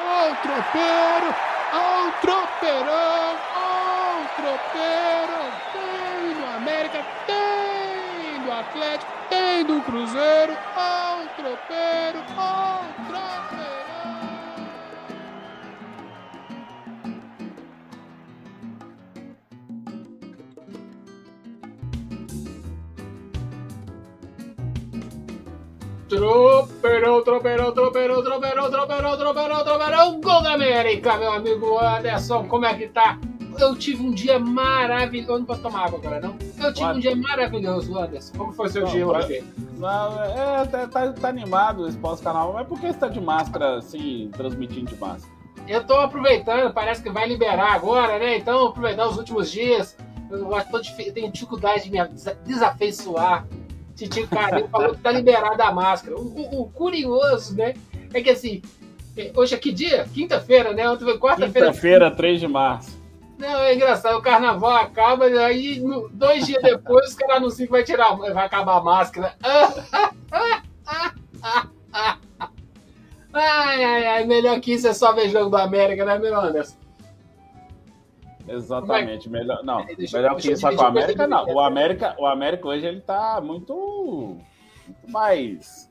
Ó o tropeiro, ó o tropeirão, ó o tropeiro. Tem do América, tem do Atlético, tem do Cruzeiro, ó o tropeiro, ó o tropeirão. Tropeirão, tropeirão, tropeirão, tropeirão, tropeirão, tropeirão, tropeirão, gol da América, meu amigo Anderson, como é que tá? Eu tive um dia maravilhoso, eu não posso tomar água agora, não? Eu tive um dia maravilhoso, Anderson, como foi seu Não, dia hoje? Não, é, tá, tá, tá animado esse pós-canal, mas por que você tá de máscara, assim, transmitindo de máscara? Eu tô aproveitando, parece que vai liberar agora, né? Então, aproveitar os últimos dias. Eu tô dif- tenho dificuldade de me desa- desafeiçoar. Titio Carinho falou que tá liberada a máscara. O, o- o curioso, né? É que assim, é, hoje é que dia? Quinta-feira, né? Ontem foi quarta-feira. Quinta-feira, 3 de março. Não, é engraçado, o carnaval acaba, e aí dois dias depois os caras anunciam que vai tirar, vai acabar a máscara. Ai, ai, ai, melhor que isso é só ver jogo do América, né, meu Anderson? Exatamente, melhor, não, deixa- melhor que isso com o América, não. O América, o América hoje ele tá muito, muito mais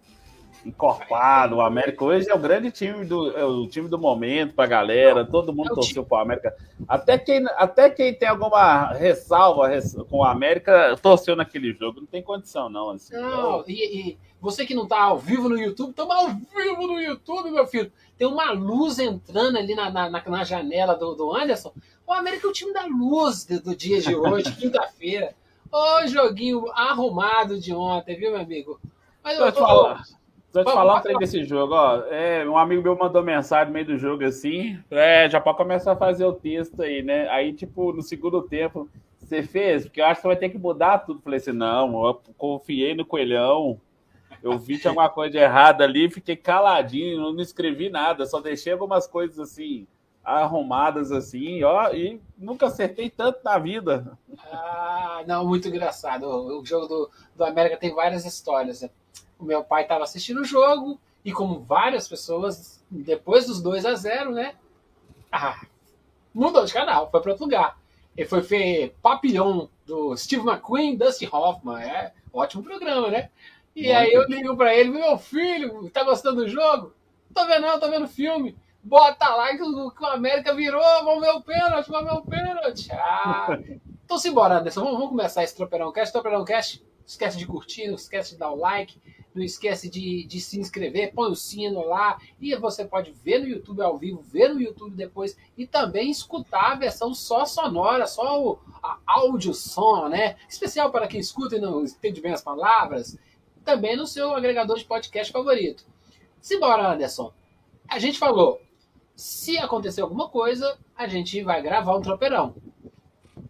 encorpado. O América hoje é o grande time do, é o time do momento pra galera. Todo mundo É o torceu pro América. Até quem, até quem tem alguma ressalva res- com o América torceu naquele jogo. Não tem condição, não. Assim. Não, e, e você que não tá ao vivo no YouTube, tamo ao vivo no YouTube, meu filho. Tem uma luz entrando ali na, na, na- janela do, do Anderson. O América é o time da luz do, do dia de hoje, quinta-feira. Ô, joguinho arrumado de ontem, viu, meu amigo? Mas eu tô- falar. Eu te falar um trem desse jogo, ó. É, um amigo meu mandou mensagem no meio do jogo assim. É, já pode começar a fazer o texto aí, né? Aí, tipo, no segundo tempo, você fez? Porque eu acho que você vai ter que mudar tudo. Falei assim, não, eu confiei no coelhão. Eu vi que alguma coisa de errada ali, fiquei caladinho, não escrevi nada, só deixei algumas coisas assim, arrumadas assim, ó, e nunca acertei tanto na vida. Ah, não, muito engraçado. O, o jogo do, do América tem várias histórias. né? O meu pai estava assistindo o jogo e, como várias pessoas, depois dos 2 a 0 né? Ah, mudou de canal, foi para outro lugar. Ele foi ver Papillon do Steve McQueen, Dusty Hoffman. É ótimo programa, né? E Muito. aí eu ligo para ele, meu filho, tá gostando do jogo? Tô vendo não, tô vendo filme. Bota lá que o, que o América virou, vamos ver o pênalti, vamos ver o pênalti. Ah, então simbora, Anderson. Vamos, vamos começar esse Tropeirão Cast. Tropeirão Cast, não esquece de curtir, não esquece de dar o like, não esquece de, de se inscrever, põe o sino lá. E você pode ver no YouTube ao vivo, ver no YouTube depois e também escutar a versão só sonora, só o a áudio som, né? Especial para quem escuta e não entende bem as palavras. Também no seu agregador de podcast favorito. Simbora, Anderson. A gente falou, se acontecer alguma coisa, a gente vai gravar um tropeirão.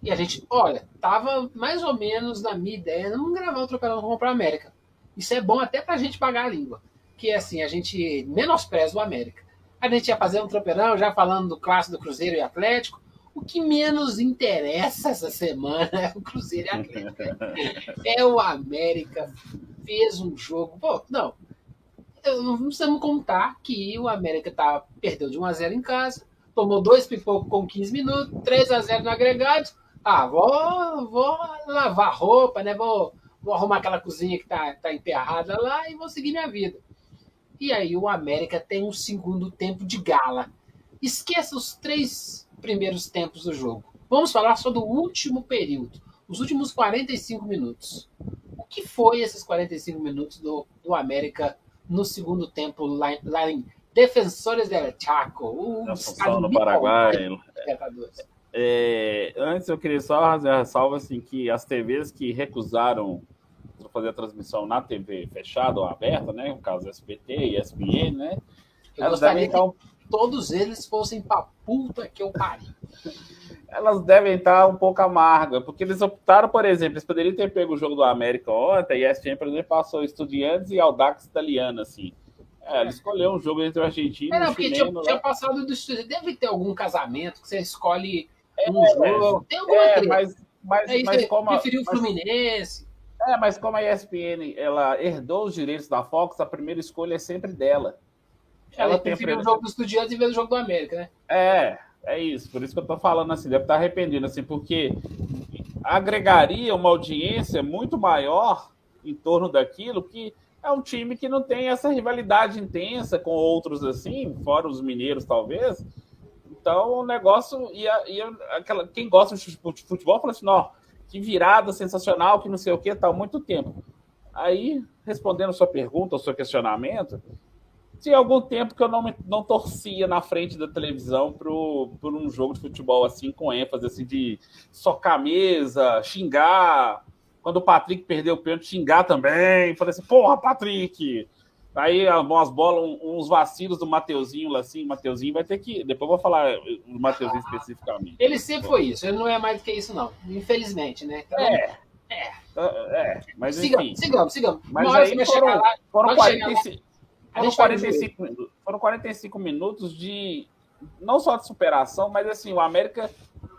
E a gente, olha, tava mais ou menos na minha ideia não gravar um tropeirão para América. Isso é bom até pra gente pagar a língua. Que é assim, a gente menospreza o América. A gente ia fazer um tropeirão já falando do clássico do Cruzeiro e Atlético. O que menos interessa essa semana é o Cruzeiro e Atlético. É o América fez um jogo. Pô, não. Não precisamos contar que o América tá, perdeu de 1x0 em casa, tomou dois pipocos com 15 minutos, 3x0 no agregado. Ah, vou, vou lavar roupa, né? Vou, vou arrumar aquela cozinha que tá, tá enterrada lá e vou seguir minha vida. E aí o América tem um segundo tempo de gala. Esqueça os três primeiros tempos do jogo. Vamos falar só do último período, os últimos 45 minutos. O que foi esses 45 minutos do, do América no segundo tempo lá, em- lá em Defensores del Chaco? O Assunção, no Paraguai. É, antes eu queria só fazer a ressalva assim, que as TVs que recusaram fazer a transmissão na TV fechada ou aberta, né? No caso SBT e ESPN, né? Eu Elas devem, estar, um- todos eles fossem pra puta que eu pariu. elas devem estar um pouco amargas, porque eles optaram, por exemplo, eles poderiam ter pego o jogo do América ontem, e a ESPN, por exemplo, passou Estudiantes e Audax Italiano, assim. É, ele escolheu um jogo entre o argentino É, e o porque tinha, tinha passado do estúdio. Deve ter algum casamento que você escolhe um É, jogo. Tem alguma É, mas, mas, mas como, preferiu o Fluminense. É, mas como a ESPN ela herdou os direitos da Fox, a primeira escolha é sempre dela. Ela, ela preferiu o jogo do Estudiantes em vez do jogo do América, né? É, é isso. Por isso que eu tô falando assim, deve estar arrependido, assim, porque agregaria uma audiência muito maior em torno daquilo que é um time que não tem essa rivalidade intensa com outros assim, fora os mineiros, talvez. Então o negócio ia aquela, quem gosta de futebol fala assim: ó, que virada sensacional, que não sei o que, tá há muito tempo. Aí, respondendo sua pergunta, ao seu questionamento, tinha algum tempo que eu não, não torcia na frente da televisão pro, por um jogo de futebol assim, com ênfase, assim, de socar mesa, xingar. Quando o Patrick perdeu o pênalti, xingar também. Falei assim, porra, Patrick! Aí umas bolas, uns vacilos do Mateuzinho lá assim, Mateuzinho vai ter que. Depois eu vou falar do Mateuzinho especificamente. Ele sempre foi isso, ele não é mais do que isso, não. Infelizmente, né? Então, é. É. É, mas sigamos, enfim. Sigamos, sigamos. Mas aí foram, lá, foram 45, foram 45, foram 45 minutos de. Não só de superação, mas assim, o América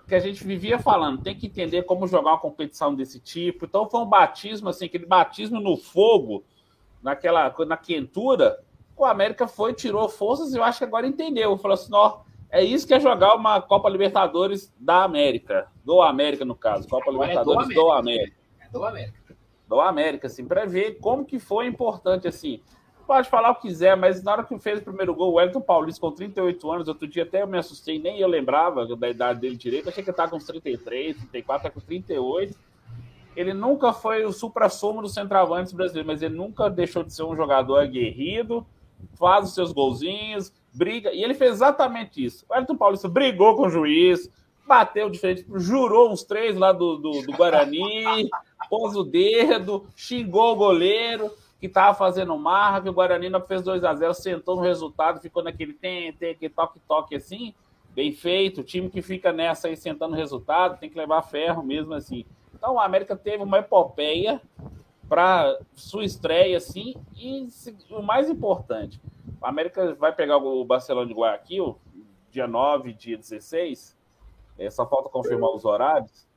que a gente vivia falando, tem que entender como jogar uma competição desse tipo. Então foi um batismo, assim, aquele batismo no fogo naquela na quentura, o América foi, tirou forças e eu acho que agora entendeu. Falou assim: ó, é isso que é jogar uma Copa Libertadores da América. Do América, no caso. Copa agora Libertadores é do América. É do América. Do América, assim, para ver como que foi importante, assim. Pode falar o que quiser, mas na hora que fez o primeiro gol, o Wellington Paulista com 38 anos, outro dia até eu me assustei, nem eu lembrava da idade dele direito, achei que ele estava com uns 33, 34, tá com 38 ele nunca foi o supra-sumo do centroavante brasileiro, mas ele nunca deixou de ser um jogador aguerrido, faz os seus golzinhos, briga, e ele fez exatamente isso. O Elton Paulista brigou com o juiz, bateu de frente, jurou uns três lá do, do, do Guarani, pôs o dedo, xingou o goleiro que estava fazendo marra, que o Guarani não fez 2 a 0 sentou no resultado, ficou naquele tem, tem, aquele toque-toque assim, bem feito. O time que fica nessa aí sentando resultado tem que levar ferro mesmo assim. Então, o América teve uma epopeia para sua estreia, assim, e o mais importante, o América vai pegar o Barcelona de Guayaquil, dia 9, dia 16, é, só falta confirmar os horários,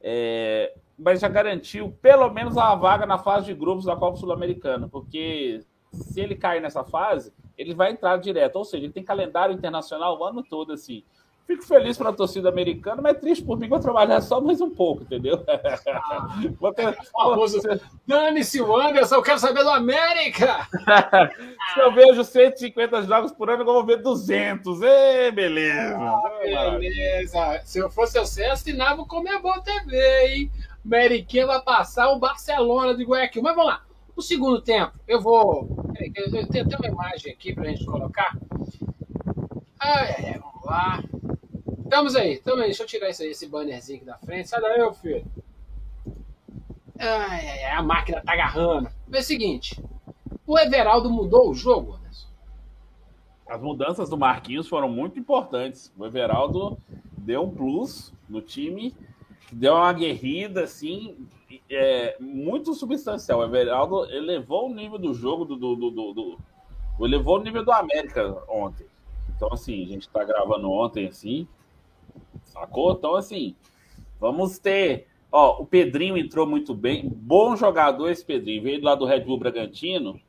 é, mas já garantiu pelo menos a vaga na fase de grupos da Copa Sul-Americana, porque se ele cair nessa fase, ele vai entrar direto, ou seja, ele tem calendário internacional o ano todo, assim. Fico feliz pela torcida americana, mas triste por mim, vou trabalhar só mais um pouco, entendeu? Ah, vou ter, Dane-se o Anderson, eu quero saber do América! Se eu vejo 150 jogos por ano, eu vou ver 200. Ê, beleza! Ah, beleza! Se eu fosse você, assinava o Comebol TV, hein? Ameriquinha vai passar o Barcelona de Guayaquil. Mas vamos lá. No segundo tempo, eu vou. Eu tenho até uma imagem aqui pra gente colocar. Ai, vamos lá. Estamos aí, estamos aí. Deixa eu tirar esse, esse bannerzinho aqui da frente. Sai daí, meu filho. Ai, ai, a máquina tá agarrando. É o seguinte: o Everaldo mudou o jogo, Anderson? As mudanças do Marquinhos foram muito importantes. O Everaldo deu um plus no time, deu uma guerrida, assim, é, muito substancial. O Everaldo elevou o nível do jogo, do, do, do, do, do elevou o nível do América ontem. Então, assim, a gente tá gravando ontem, assim, Sacou? Então, assim, vamos ter. Ó, o Pedrinho entrou muito bem. Bom jogador esse Pedrinho. Veio lá do Red Bull Bragantino.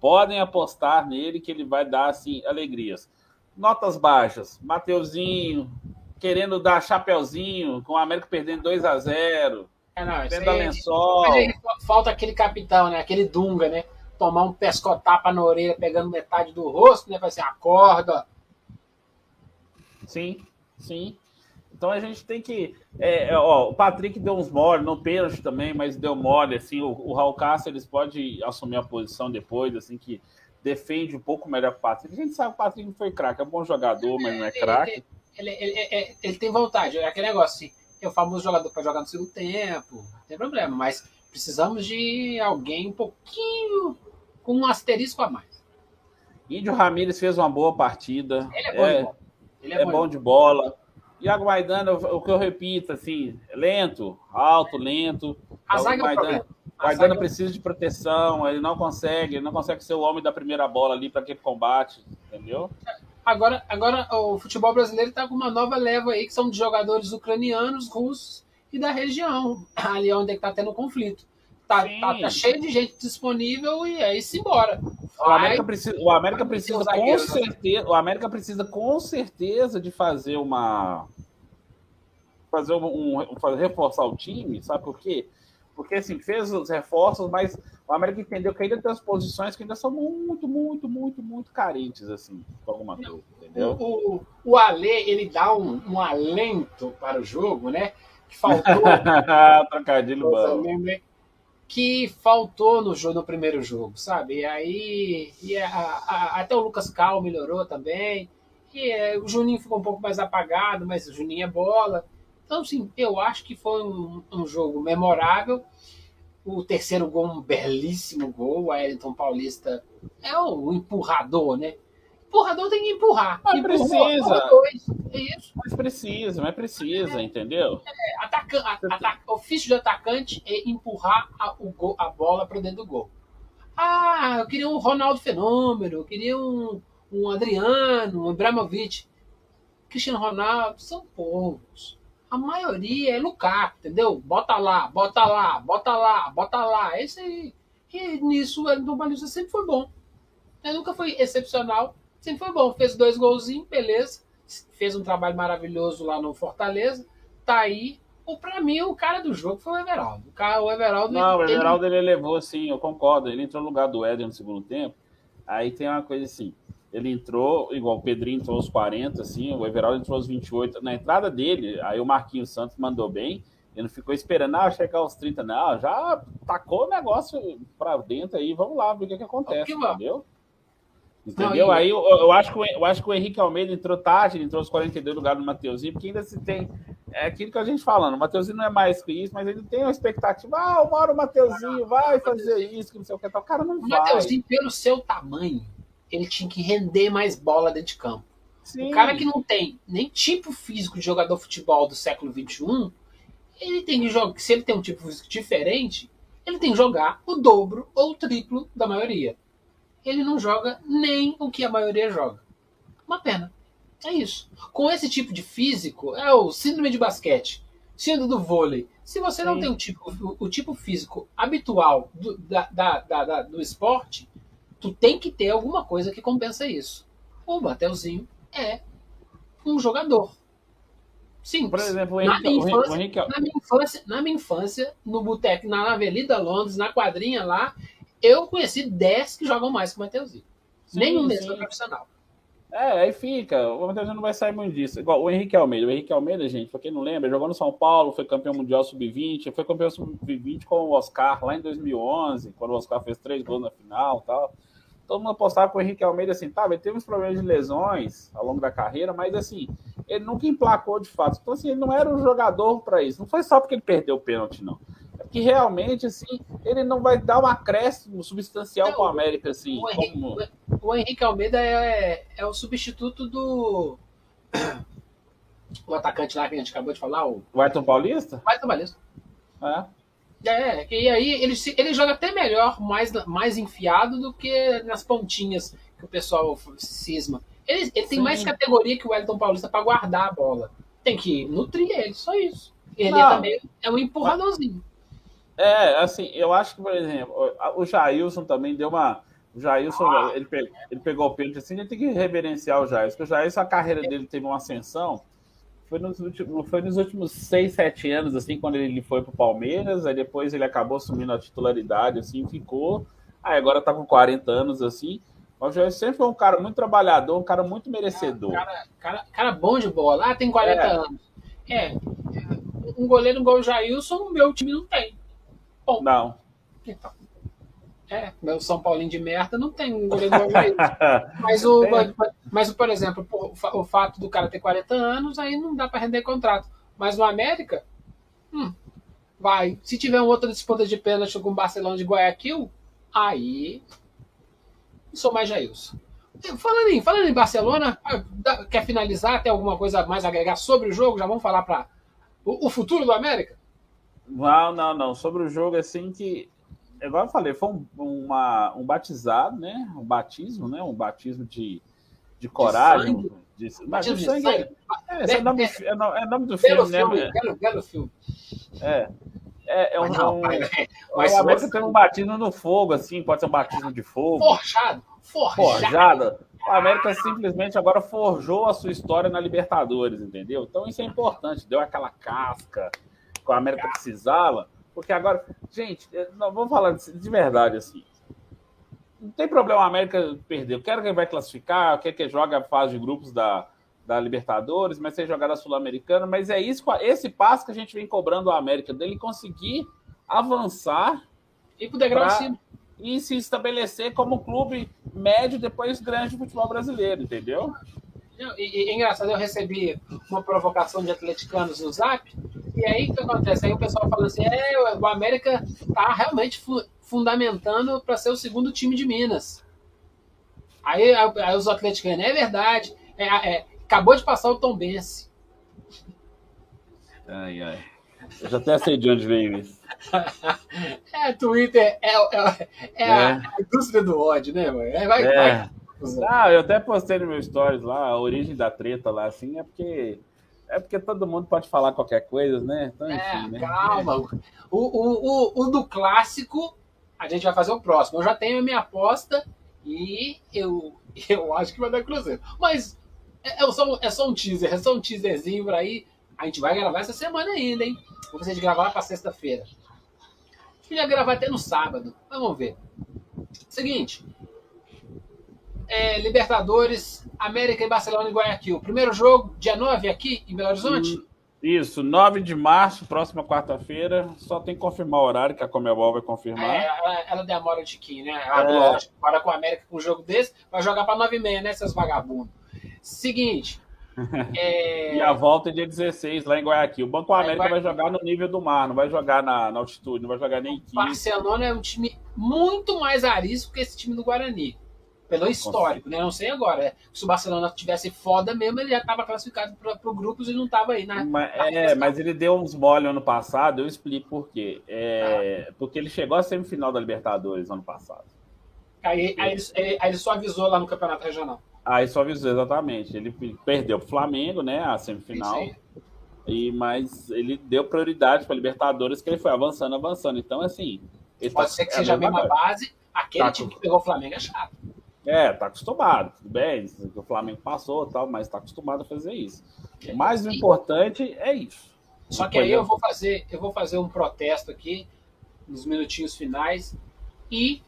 Podem apostar nele que ele vai dar, assim, alegrias. Notas baixas. Mateuzinho querendo dar chapeuzinho, com o América perdendo 2 a 0 é, não, aí, lençol. falta aquele capitão, né? Aquele Dunga, né? Tomar um pescotapa na orelha, pegando metade do rosto, né? Vai ser acorda. Sim, sim. Então a gente tem que. É, é, ó, o Patrick deu uns mole, não pênalti também, mas deu mole. Assim, o, o Raul Cáceres pode assumir a posição depois, assim, que defende um pouco melhor o Patrick. A gente sabe que o Patrick não foi craque, é um bom jogador, mas não é craque. Ele, ele, ele, ele, tem vontade, é aquele negócio assim, é o famoso jogador para jogar no segundo tempo, não tem problema, mas precisamos de alguém um pouquinho com um asterisco a mais. Índio Ramírez fez uma boa partida. Ele é bom, é, de, bola. Ele é, é bom de bola. Iago Maidana, o que eu repito, assim, lento, alto, lento. A zaga Maidana, é Maidana zaga... precisa de proteção, ele não consegue, ele não consegue ser o homem da primeira bola ali para aquele combate, entendeu? Agora, agora o futebol brasileiro está com uma nova leva aí, que são de jogadores ucranianos, russos e da região, ali onde é está tendo conflito. Tá, tá, tá, cheio de gente disponível e aí se embora. o América precisa, o América precisa com certeza, o América precisa com certeza de fazer uma fazer um, um fazer, reforçar o time, sabe por quê? Porque assim, fez os reforços, mas o América entendeu que ainda tem as posições que ainda são muito, muito, muito, muito carentes, assim, com alguma coisa, entendeu? O, o, o Ale, ele dá um, um alento para o jogo, né? Que faltou. Trocadilho bom. Que faltou no jogo no primeiro jogo, sabe? E aí. E a, a, até o Lucas Cal melhorou também. E é, o Juninho ficou um pouco mais apagado, mas o Juninho é bola. Então, sim, eu acho que foi um, um jogo memorável. O terceiro gol, um belíssimo gol. O Wellington Paulista é o empurrador, né? Empurrador tem que empurrar. Mas Empurrou, precisa. É isso. Mas precisa, mas precisa, entendeu? É, ataca, ataca, ofício de atacante é empurrar a, o gol, a bola para dentro do gol. Ah, eu queria um Ronaldo Fenômeno, eu queria um, um Adriano, um Ibrahimovic. Cristiano Ronaldo são poucos. A maioria é Lukaku, entendeu? Bota lá, bota lá, bota lá, bota lá. Esse aí. E nisso o Wellington Paulista sempre foi bom. Ele nunca foi excepcional, sempre foi bom. Fez dois golzinhos, beleza. Fez um trabalho maravilhoso lá no Fortaleza. Tá aí. O, pra mim, o cara do jogo foi o Everaldo. O, cara, o Everaldo. Não, o Everaldo ele... ele levou, sim, eu concordo. Ele entrou no lugar do Éder no segundo tempo. Aí tem uma coisa assim. Ele entrou, igual o Pedrinho entrou aos 40, assim, o Everaldo entrou aos 28. Na entrada dele, aí o Marquinhos Santos mandou bem. Ele não ficou esperando, ah, chegar aos 30, não. Já tacou o negócio pra dentro aí, vamos lá ver o que, que acontece, entendeu? Entendeu? Não, aí eu, eu, acho que, eu acho que o Henrique Almeida entrou tarde, ele entrou aos 42 no lugar do Mateuzinho, porque ainda se tem. É aquilo que a gente falando, o Mateuzinho não é mais que isso, mas ele tem uma expectativa. Ah, uma hora o Mateuzinho vai fazer isso, que não sei o que. O cara não o vai. O Mateuzinho, pelo seu tamanho, ele tinha que render mais bola dentro de campo. Sim. O cara que não tem nem tipo físico de jogador de futebol do século XXI, ele tem que jogar. Se ele tem um tipo físico diferente, ele tem que jogar o dobro ou o triplo da maioria ele não joga nem o que a maioria joga. Uma pena. É isso. Com esse tipo de físico, é o síndrome de basquete, síndrome do vôlei. Se você Sim. não tem o tipo, o, o tipo físico habitual do, da, da, da, do esporte, tu tem que ter alguma coisa que compensa isso. O Mateuzinho é um jogador. Sim. Por exemplo, na, minha infância, na minha infância, na minha infância, no boteco, na Avenida Londres, na quadrinha lá, eu conheci 10 que jogam mais que o Mateuzinho. Nenhum deles foi profissional. É, aí fica. O Matheus não vai sair muito disso. Igual o Henrique Almeida. O Henrique Almeida, gente, pra quem não lembra, jogou no São Paulo, foi campeão mundial sub-20, foi campeão sub-20 com o Oscar lá em 2011, quando o Oscar fez três gols na final tal. Todo mundo apostava com o Henrique Almeida assim, tá, ele teve uns problemas de lesões ao longo da carreira, mas assim, ele nunca emplacou de fato. Então, assim, ele não era um jogador para isso. Não foi só porque ele perdeu o pênalti, não que realmente assim ele não vai dar um acréscimo substancial para o América assim. O Henrique, como... o Henrique Almeida é, é o substituto do o atacante lá que a gente acabou de falar, o, o Ayrton Paulista. O Ayrton Paulista. É. É, e aí ele, ele joga até melhor, mais, mais enfiado do que nas pontinhas que o pessoal cisma. Ele, ele tem mais categoria que o Wellington Paulista para guardar a bola. Tem que nutrir ele, só isso. Ele Não, também é um empurradorzinho. É, assim, eu acho que, por exemplo, o Jailson também deu uma. O Jailson, ah, ele, pegou, ele pegou o pênalti assim, gente tem que reverenciar o Jailson, porque o Jailson, a carreira dele teve uma ascensão. Foi nos, últimos, foi nos últimos 6, 7 anos, assim, quando ele foi pro Palmeiras, aí depois ele acabou assumindo a titularidade, assim, ficou. Aí agora tá com 40 anos, assim. O Jailson sempre foi um cara muito trabalhador, um cara muito merecedor. Cara, cara, cara bom de bola. Ah, tem 40 é. anos. É, um goleiro igual o Jailson, o meu time não tem. Bom, não. Então. É, meu São Paulinho de merda não tem um goleiro mas, o, mas, por exemplo, o, fato do cara ter 40 anos, aí não dá para render contrato. Mas no América, hum, vai. Se tiver um outro disputa de pênalti com o Barcelona de Guayaquil, aí sou mais Jailson. Falando em, falando em Barcelona, ah, quer finalizar? Tem alguma coisa mais a agregar sobre o jogo? Já vamos falar para o, o futuro do América? Não, não, não. Sobre o jogo, assim, que. Igual eu falei, foi um, uma, um batizado, né? Um batismo, né? Um batismo de, de coragem. De, de, mas de sangue. É, é, é, nome, é, é nome do filme, né? Belo, belo filme. É. É, é um. Não, um... Mas o América você... tem um batismo no fogo, assim, pode ser um batismo de fogo. Forjado. Forjado. Forjado. O América simplesmente agora forjou a sua história na Libertadores, entendeu? Então isso é importante. Deu aquela casca que o América precisava. Porque agora, gente, não, vamos falar de, de verdade assim. Não tem problema a América perder. Eu quero que vai classificar, quer que jogue a fase de grupos da, da Libertadores, mas sem jogar da Sul-Americana. Mas é isso, esse passo que a gente vem cobrando a América, dele conseguir avançar e poder pra, cima. e se estabelecer como clube médio depois grande do futebol brasileiro, entendeu? E, e, é engraçado, eu recebi uma provocação de atleticanos no Zap, e aí o que acontece? Aí o pessoal fala assim: é, o América tá realmente fu fundamentando para ser o segundo time de Minas. Aí, aí os atleticanos, é verdade, é, é, acabou de passar o Tom Bense. Ai, ai. Eu já até sei de onde veio isso. é, Twitter é, é, é, é. A, indústria do ódio, né, mano? É, vai, é. vai. Ah, eu até postei no meu stories lá, a origem da treta lá, assim, é porque. É porque todo mundo pode falar qualquer coisa, né? Então, enfim, é, né? Calma. O, o, o, o do clássico, a gente vai fazer o próximo. Eu já tenho a minha aposta e eu, eu acho que vai dar Cruzeiro. Mas é, é, só, é só um teaser, é só um teaserzinho por aí. A gente vai gravar essa semana ainda, hein? Vou fazer de gravar pra sexta-feira. Podia gravar até no sábado. Mas vamos ver. Seguinte. É, Libertadores, América e Barcelona e Guayaquil. Primeiro jogo, dia 9 aqui em Belo Horizonte? Hum, isso, 9 de março, próxima quarta-feira. Só tem que confirmar o horário, que a Comebol vai confirmar. É, ela, ela demora um tiquinho, né? Ela, é. Para com a América com um jogo desse, vai jogar para 9 e meia, né, seus vagabundos? Seguinte, é... E a volta é dia 16, lá em Guayaquil. O Banco América vai jogar no nível do mar, não vai jogar na, na altitude, não vai jogar nem aqui. Barcelona é um time muito mais arisco que esse time do Guarani. Pelo histórico, né? Não sei agora. É, se o Barcelona tivesse foda mesmo, ele já estava classificado para o grupos e não estava aí, né? Mas, é, mas ele deu uns mole ano passado, eu explico por quê. É, ah. Porque ele chegou à semifinal da Libertadores ano passado. Aí, aí, aí, aí ele só avisou lá no Campeonato Regional. Aí só avisou exatamente. Ele perdeu para o Flamengo, né? A semifinal. E, mas ele deu prioridade para Libertadores, que ele foi avançando, avançando. Então, assim. Pode tá, ser que seja a mesma base. Aquele tá time que pegou o Flamengo é chato. É, tá acostumado, tudo bem. O Flamengo passou tal, mas tá acostumado a fazer isso. O mais importante é isso. Só que aí eu vou fazer, eu vou fazer um protesto aqui nos minutinhos finais e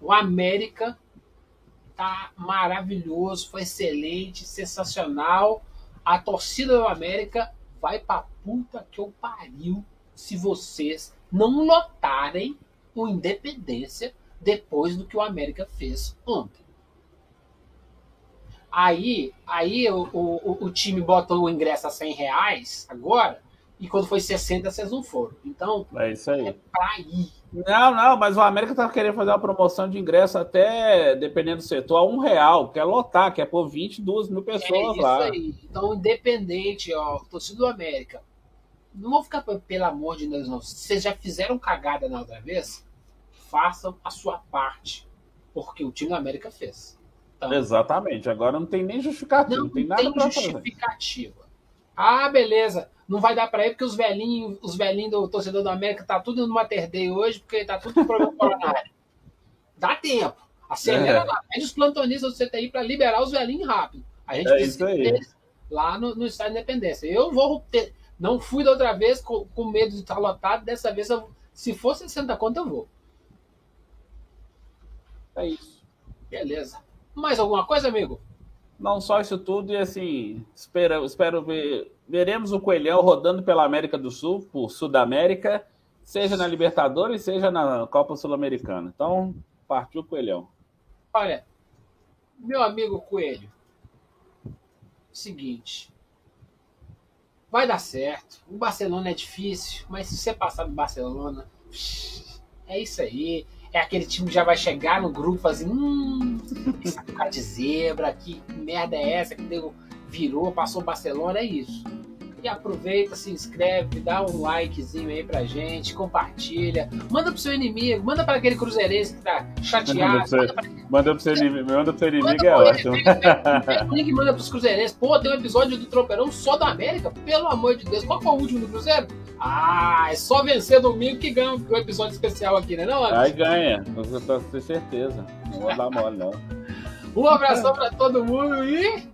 o América tá maravilhoso, foi excelente, sensacional. A torcida do América vai pra puta que eu pariu se vocês não lotarem o Independência depois do que o América fez ontem. Aí, aí o, o, o time botou o ingresso a 100 reais agora, e quando foi 60 vocês não foram. Então, é isso aí. É pra ir. Não, não, mas o América tá querendo fazer uma promoção de ingresso até, dependendo do setor, a um real. Quer lotar, quer pôr 22 mil pessoas é lá. Aí. Então, independente, ó, torcida do América, não vou ficar, pelo amor de Deus, não. Se vocês já fizeram cagada na outra vez, façam a sua parte. Porque o time do América fez. Então, Exatamente. Agora não tem nem justificativa. Não, não tem nada para justificativa. Ah, beleza. Não vai dar para ir porque os velhinhos, os velhinhos do torcedor do América tá tudo no Mater Day hoje, porque tá tudo com problema coronário. Dá tempo. Acelera é. lá. Pede os plantonistas do CTI para liberar os velhinhos rápido. A gente é precisa deles lá no, no Estado de Independência. Eu vou ter. Não fui da outra vez com, com medo de estar lotado. Dessa vez, eu, se for 60 conto, eu vou. É isso. Beleza. Mais alguma coisa, amigo? Não só isso tudo, e assim, espero, espero ver. Veremos o Coelhão rodando pela América do Sul, por Sudamérica, seja na Libertadores, seja na Copa Sul-Americana. Então, partiu o Coelhão. Olha, meu amigo Coelho, seguinte, vai dar certo. O Barcelona é difícil, mas se você passar do Barcelona, é isso aí é aquele time que já vai chegar no grupo assim, hum, essa cara de zebra, que merda é essa que deu, virou, passou o Barcelona, é isso. E aproveita, se inscreve, dá um likezinho aí pra gente, compartilha, manda pro seu inimigo, manda para aquele cruzeirense que tá chateado. Manda pro seu, inimigo, manda pro seu inimigo, é ótimo. Link manda pros cruzeirenses. Pô, tem um episódio do Tropeirão só da América? Pelo amor de Deus, qual foi o último do Cruzeiro? Ah, é só vencer domingo que ganha o episódio especial aqui, né, não, Aí ganha, pode ter certeza. Não vou dar mole, não. Um abração pra todo mundo e